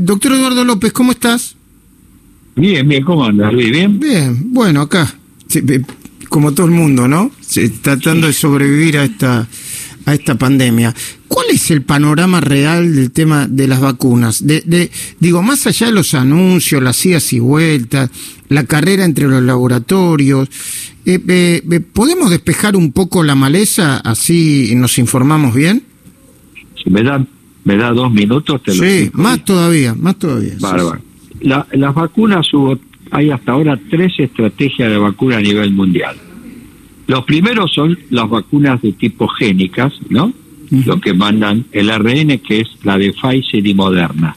doctor Eduardo López, ¿cómo estás? Bien, bien, ¿cómo andas, Luis? ¿Bien? Bien, bueno, acá, como todo el mundo, ¿no? Tratando de sobrevivir a esta, a esta pandemia. ¿Cuál es el panorama real del tema de las vacunas? De, digo, más allá de los anuncios, las idas y vueltas, la carrera entre los laboratorios, eh, eh, eh, ¿podemos despejar un poco la maleza así nos informamos bien? Si me da, me da dos minutos, te lo Sí, más todavía, más todavía. Bárbaro. las vacunas hubo, hay hasta ahora tres estrategias de vacuna a nivel mundial. Los primeros son las vacunas de tipo génicas, ¿no? Lo que mandan el ARN, que es la de Pfizer y Moderna.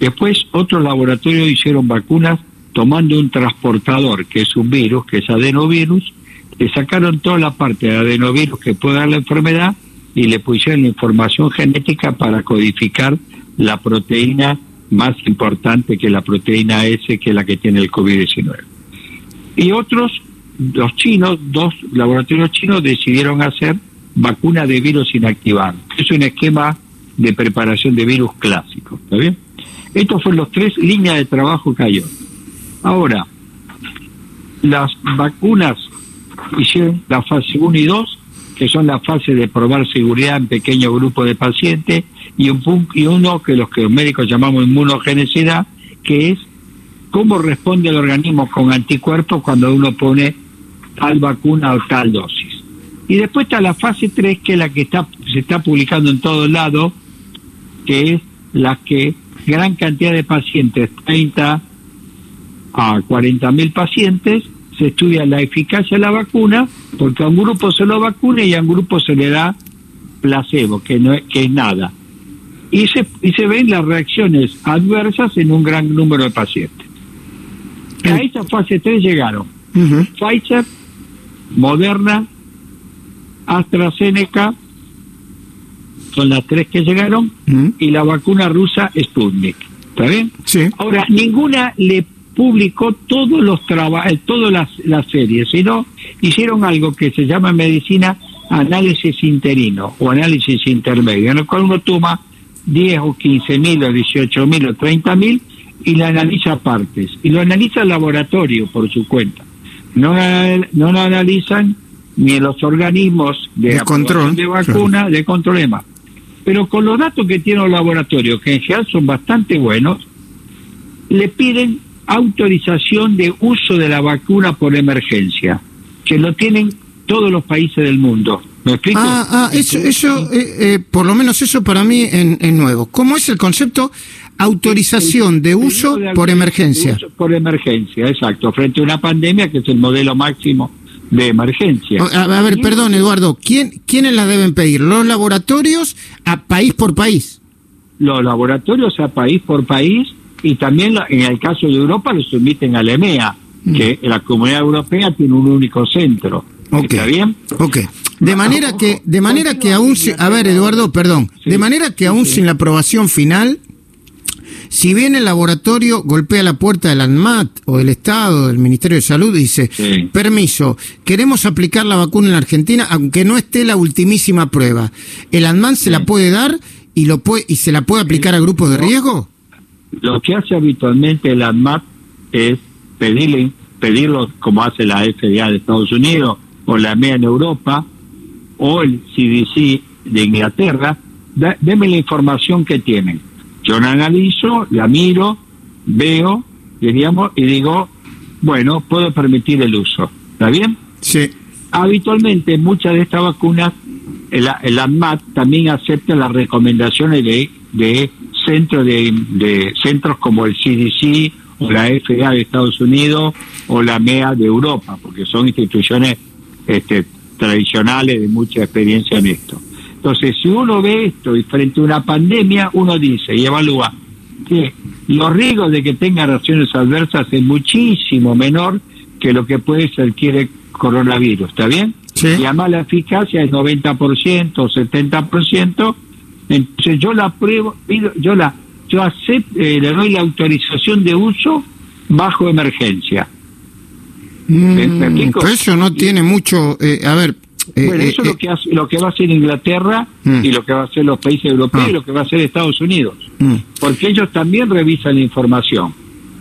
Después, otros laboratorios hicieron vacunas tomando un transportador, que es un virus, que es adenovirus, le sacaron toda la parte de adenovirus que puede dar la enfermedad y le pusieron información genética para codificar la proteína más importante que la proteína S, que es la que tiene el COVID-19. Y otros, los chinos, dos laboratorios chinos decidieron hacer vacuna de virus inactivado. Es un esquema de preparación de virus clásico, ¿está bien? Estos fueron los tres líneas de trabajo que hay Ahora, las vacunas hicieron la fase 1 y 2 que son las fases de probar seguridad en pequeños grupos de pacientes, y, un, y uno que los que los médicos llamamos inmunogenicidad, que es cómo responde el organismo con anticuerpos cuando uno pone tal vacuna o tal dosis. Y después está la fase 3, que es la que está, se está publicando en todos lados, que es la que gran cantidad de pacientes, 30 a 40 mil pacientes, se estudia la eficacia de la vacuna, porque a un grupo se lo vacuna y a un grupo se le da placebo, que, no es, que es nada. Y se, y se ven las reacciones adversas en un gran número de pacientes. A esa fase 3 llegaron Pfizer, Moderna, AstraZeneca, son las tres que llegaron, y la vacuna rusa Sputnik. ¿Está bien? Sí. Ahora, ninguna le publicó todos los trabajos, eh, todas las, las series, sino hicieron algo que se llama en medicina análisis interino o análisis intermedio, en el cual uno toma 10 o 15 mil o 18 mil o 30 mil y la analiza partes. Y lo analiza el laboratorio por su cuenta. No, no lo analizan ni los organismos de, control de vacuna, de control Pero con los datos que tiene el laboratorio, que en general son bastante buenos, le piden autorización de uso de la vacuna por emergencia, que lo tienen todos los países del mundo. ¿Me explico? Ah, ah eso, eso eh, eh, por lo menos eso para mí es, nuevo. ¿Cómo es el concepto? Autorización de uso por emergencia. por emergencia, exacto, frente a una pandemia que es el modelo máximo de emergencia. A, ver, perdón, Eduardo, ¿quién, ¿quiénes la deben pedir? ¿Los laboratorios a país por país? Los laboratorios a país por país y también en el caso de Europa lo someten a la EMEA, mm. que la comunidad europea tiene un único centro. ¿Está bien? Ok. De manera que, de manera que aún, a ver, Eduardo, perdón, de manera que aún sin la aprobación final, si bien el laboratorio golpea la puerta del ANMAT o del Estado, del Ministerio de Salud, y dice, permiso, queremos aplicar la vacuna en Argentina, aunque no esté la ultimísima prueba, ¿el ANMAT se la puede dar y, lo puede, y se la puede aplicar a grupos de riesgo? Lo que hace habitualmente el ANMAT es pedirle, pedirlo como hace la FDA de Estados Unidos o la EMEA en Europa o el CDC de Inglaterra, deme la información que tienen. Yo la analizo, la miro, veo, diríamos, y digo, bueno, puedo permitir el uso. ¿Está bien? Sí. Habitualmente muchas de estas vacunas, el, el ANMAT también acepta las recomendaciones de, de centros de, centros como el CDC o la FDA de Estados Unidos o la MEA de Europa, porque son instituciones este, tradicionales de mucha experiencia en esto. Entonces, si uno ve esto y frente a una pandemia, uno dice y evalúa que los riesgos de que tenga reacciones adversas es muchísimo menor que lo que puede ser quiere coronavirus, ¿está bien? Y además la eficacia es 90% o 70%, entonces yo la pruebo, yo la, yo acepto, eh, le doy la autorización de uso bajo emergencia. Mm, eso no tiene mucho, eh, a ver. Eh, bueno, eso es lo que, hace, lo que va a hacer Inglaterra mm. y lo que va a hacer los países europeos y ah. lo que va a hacer Estados Unidos. Mm. Porque ellos también revisan la información.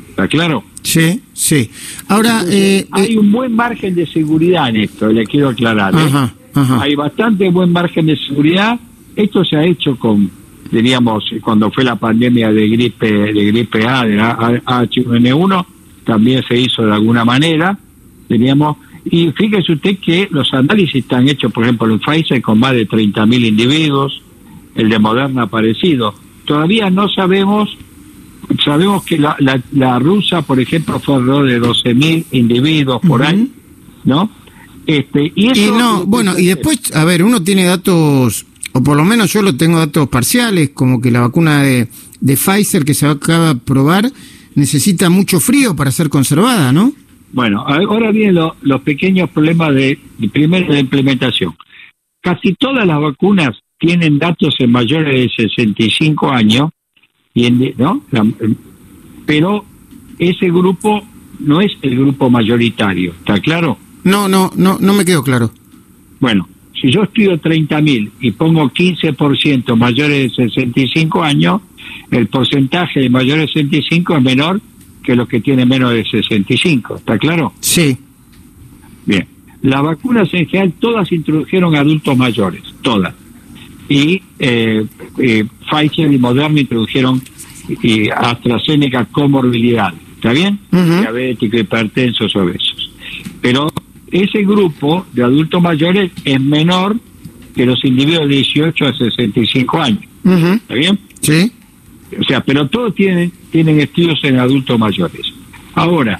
¿Está claro? Sí, sí. Ahora, eh, hay eh, un buen margen de seguridad en esto, le quiero aclarar. ¿eh? Hay bastante buen margen de seguridad. Esto se ha hecho con, diríamos, cuando fue la pandemia de gripe, de gripe A, de H1N1, también se hizo de alguna manera. Teníamos, y fíjese usted que los análisis están hechos, por ejemplo, en Pfizer con más de 30.000 individuos, el de Moderna parecido. Todavía no sabemos sabemos que la, la, rusa, por ejemplo, fue alrededor de 12.000 individuos por ahí, ¿no? Este, y, eso no, bueno, y después, a ver, uno tiene datos, o por lo menos yo lo tengo datos parciales, como que la vacuna de, de Pfizer que se acaba de probar necesita mucho frío para ser conservada, ¿no? Bueno, ahora vienen los pequeños problemas de, de primero de implementación. Casi todas las vacunas tienen datos en mayores de 65 años y ¿no? pero ese grupo no es el grupo mayoritario, ¿está claro? No, no, no, no me quedó claro. Bueno, si yo estudio 30.000 y pongo 15% mayores de 65 años, el porcentaje de mayores de 65 es menor que los que tienen menos de 65, ¿está claro? Sí. Bien. Las vacunas en general todas introdujeron adultos mayores, todas y eh, eh, Pfizer y Moderna introdujeron y AstraZeneca comorbilidad, ¿está bien? Diabéticos, hipertensos, obesos. Pero ese grupo de adultos mayores es menor que los individuos de 18 a 65 años, ¿está bien? Sí. O sea, pero todos tienen, tienen estudios en adultos mayores. Ahora,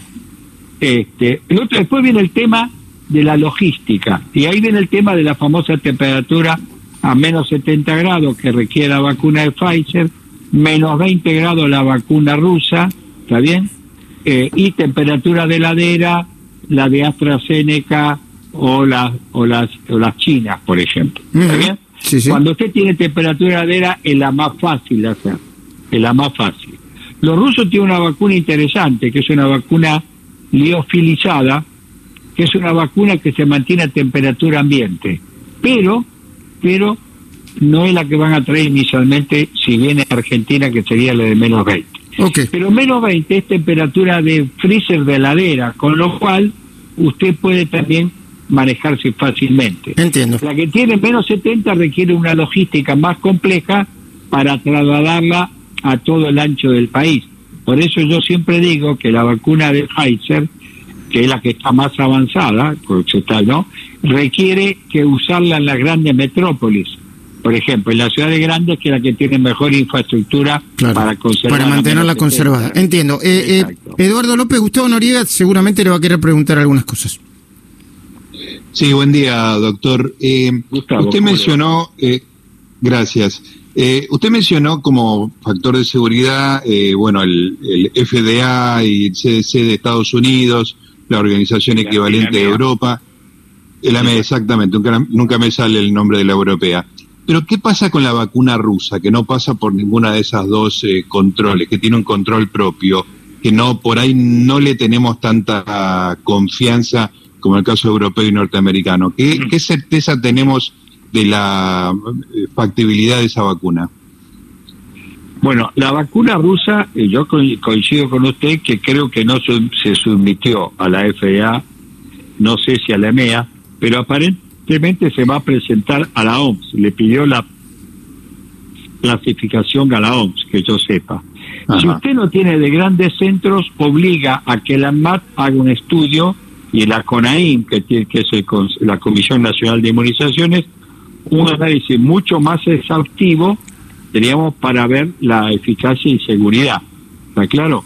este, después viene el tema de la logística, y ahí viene el tema de la famosa temperatura a menos 70 grados que requiere la vacuna de Pfizer, menos 20 grados la vacuna rusa, ¿está bien? Eh, y temperatura de heladera, la de AstraZeneca o, las o, las, o las chinas, por ejemplo. ¿Está bien? Cuando usted tiene temperatura de heladera es la más fácil de hacer, es la más fácil. Los rusos tienen una vacuna interesante, que es una vacuna liofilizada, que es una vacuna que se mantiene a temperatura ambiente, pero pero no es la que van a traer inicialmente si viene Argentina, que sería la de menos 20. Pero menos 20 es temperatura de freezer de heladera, con lo cual usted puede también manejarse fácilmente. Entiendo. La que tiene menos 70 requiere una logística más compleja para trasladarla a todo el ancho del país. Por eso yo siempre digo que la vacuna de Pfizer, que es la que está más avanzada, ¿no? requiere que usarla en las grandes metrópolis. Por ejemplo, en las ciudades grandes, que es la que tiene mejor infraestructura para conservar. Para mantenerla conservada. Entiendo. Eh, eh, Eduardo López, Gustavo Noriega seguramente le va a querer preguntar algunas cosas. Sí, buen día, doctor. Eh, usted mencionó, gracias. usted mencionó como factor de seguridad, bueno, el, el, FDA y el CDC de Estados Unidos, la organización equivalente de Europa. El AME, exactamente, nunca, me sale el nombre de la europea. Pero ¿qué pasa con la vacuna rusa, que no pasa por ninguna de esas dos eh, controles, que tiene un control propio, que no por ahí no le tenemos tanta confianza como el caso europeo y norteamericano? ¿Qué, qué certeza tenemos de la eh, factibilidad de esa vacuna? Bueno, la vacuna rusa, yo coincido con usted que creo que no se sometió a la FDA, no sé si a la EMEA, pero aparentemente se va a presentar a la OMS. Le pidió la clasificación a la OMS, que yo sepa. Si usted no tiene de grandes centros, obliga a que la ANMAT haga un estudio y la CONAIM, que, tiene, que es la Comisión Nacional de Inmunizaciones, un análisis mucho más exhaustivo, teníamos para ver la eficacia y seguridad. ¿Está claro?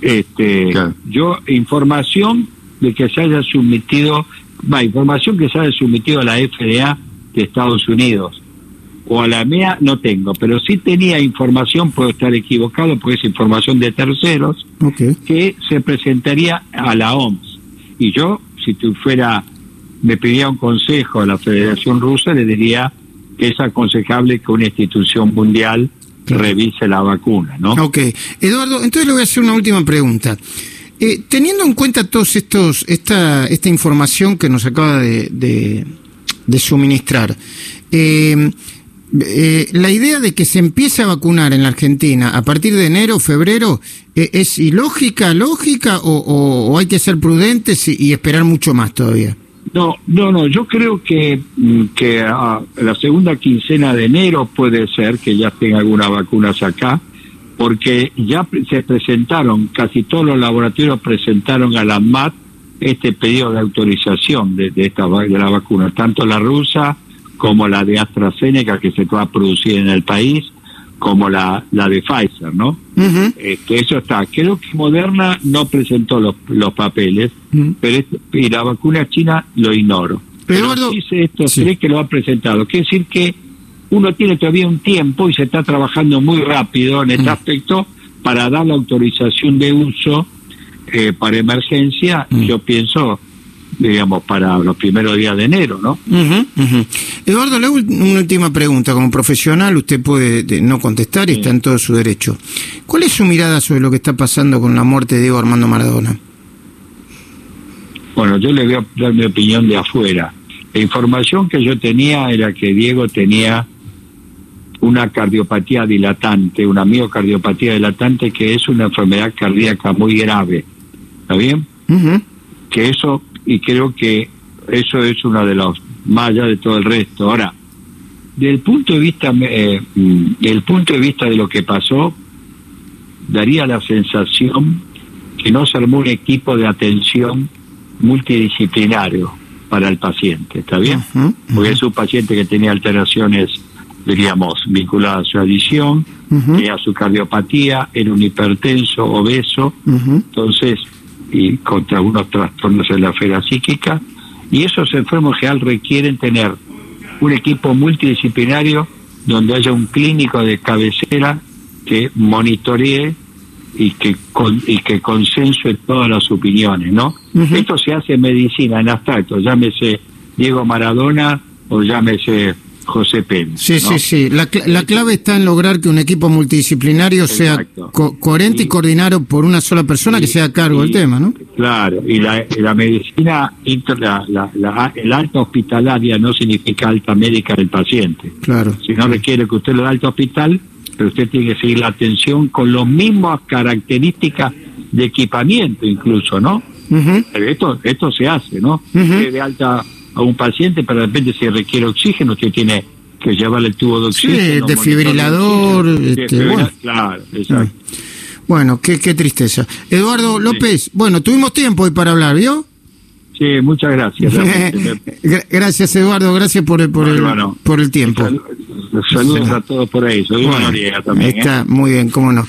Este, Yo, información de que se haya sometido va, información que se ha sometido a la FDA de Estados Unidos o a la MEA no tengo, pero sí tenía información, puedo estar equivocado porque es información de terceros, que se presentaría a la OMS. Y yo, si tú fuera, me pediría un consejo a la Federación Rusa, le diría que es aconsejable que una institución mundial revise la vacuna, ¿no? Ok. Eduardo, entonces le voy a hacer una última pregunta. Eh, teniendo en cuenta todos estos, esta, esta información que nos acaba de, de, suministrar, eh, eh, la idea de que se empiece a vacunar en la Argentina a partir de enero, febrero, eh, ¿es ilógica, lógica o, hay que ser prudentes y, esperar mucho más todavía? No, no, no, yo creo que, mm, que a la segunda quincena de enero puede ser que ya tenga algunas vacunas acá, porque ya se presentaron, casi todos los laboratorios presentaron a la MAT este pedido de autorización de, esta de la vacuna, tanto la rusa como la de AstraZeneca que se va a producir en el país, como la, la de Pfizer, ¿no? este, eso está. Creo que Moderna no presentó los, los papeles, pero y la vacuna china lo ignoro. Pero dice estos tres que lo ha presentado. Quiere decir que uno tiene todavía un tiempo y se está trabajando muy rápido en este aspecto para dar la autorización de uso eh, para emergencia, mm. yo pienso, digamos, para los primeros días de enero, ¿no? Eduardo, le una última pregunta. Como profesional, usted puede no contestar y está en todo su derecho. ¿Cuál es su mirada sobre lo que está pasando con la muerte de Diego Armando Maradona? Bueno, yo le voy a dar mi opinión de afuera. La información que yo tenía era que Diego tenía una cardiopatía dilatante, una miocardiopatía dilatante, que es una enfermedad cardíaca muy grave ¿Está bien? Que eso, y creo que eso es una de las mallas de todo el resto. Ahora, del punto de vista, eh, del punto de vista de lo que pasó, daría la sensación que no se armó un equipo de atención multidisciplinario para el paciente, ¿está bien? Porque es un paciente que tenía alteraciones, diríamos, vinculadas a su adicción, tenía su cardiopatía, era un hipertenso, obeso, entonces y contra algunos trastornos en la esfera psíquica y esos enfermos general requieren tener un equipo multidisciplinario donde haya un clínico de cabecera que monitoree y que y que consensue todas las opiniones, ¿no? Esto se hace en medicina en abstracto, llámese Diego Maradona o llámese José Pérez. Sí, sí, sí. La, la, clave está en lograr que un equipo multidisciplinario sea coherente y, coordinado por una sola persona que sea a cargo del tema, ¿no? Claro, y la, la medicina, la, la, el alta hospitalaria no significa alta médica del paciente. Claro. Si no requiere que usted lo dé alto hospital, pero usted tiene que seguir la atención con las mismas características de equipamiento incluso, ¿no? esto, esto se hace, ¿no? De alta a un paciente, pero de repente si requiere oxígeno, usted tiene que llevarle el tubo de oxígeno. Sí, desfibrilador. Este, bueno. Claro, exacto. Bueno, qué, qué tristeza. Eduardo López, bueno, tuvimos tiempo hoy para hablar, ¿vio? Sí, muchas gracias. gracias, Eduardo, gracias por el, por, el, por el tiempo. Saludos a todos por ahí. Soy también. Está, ¿eh? muy bien, cómo no.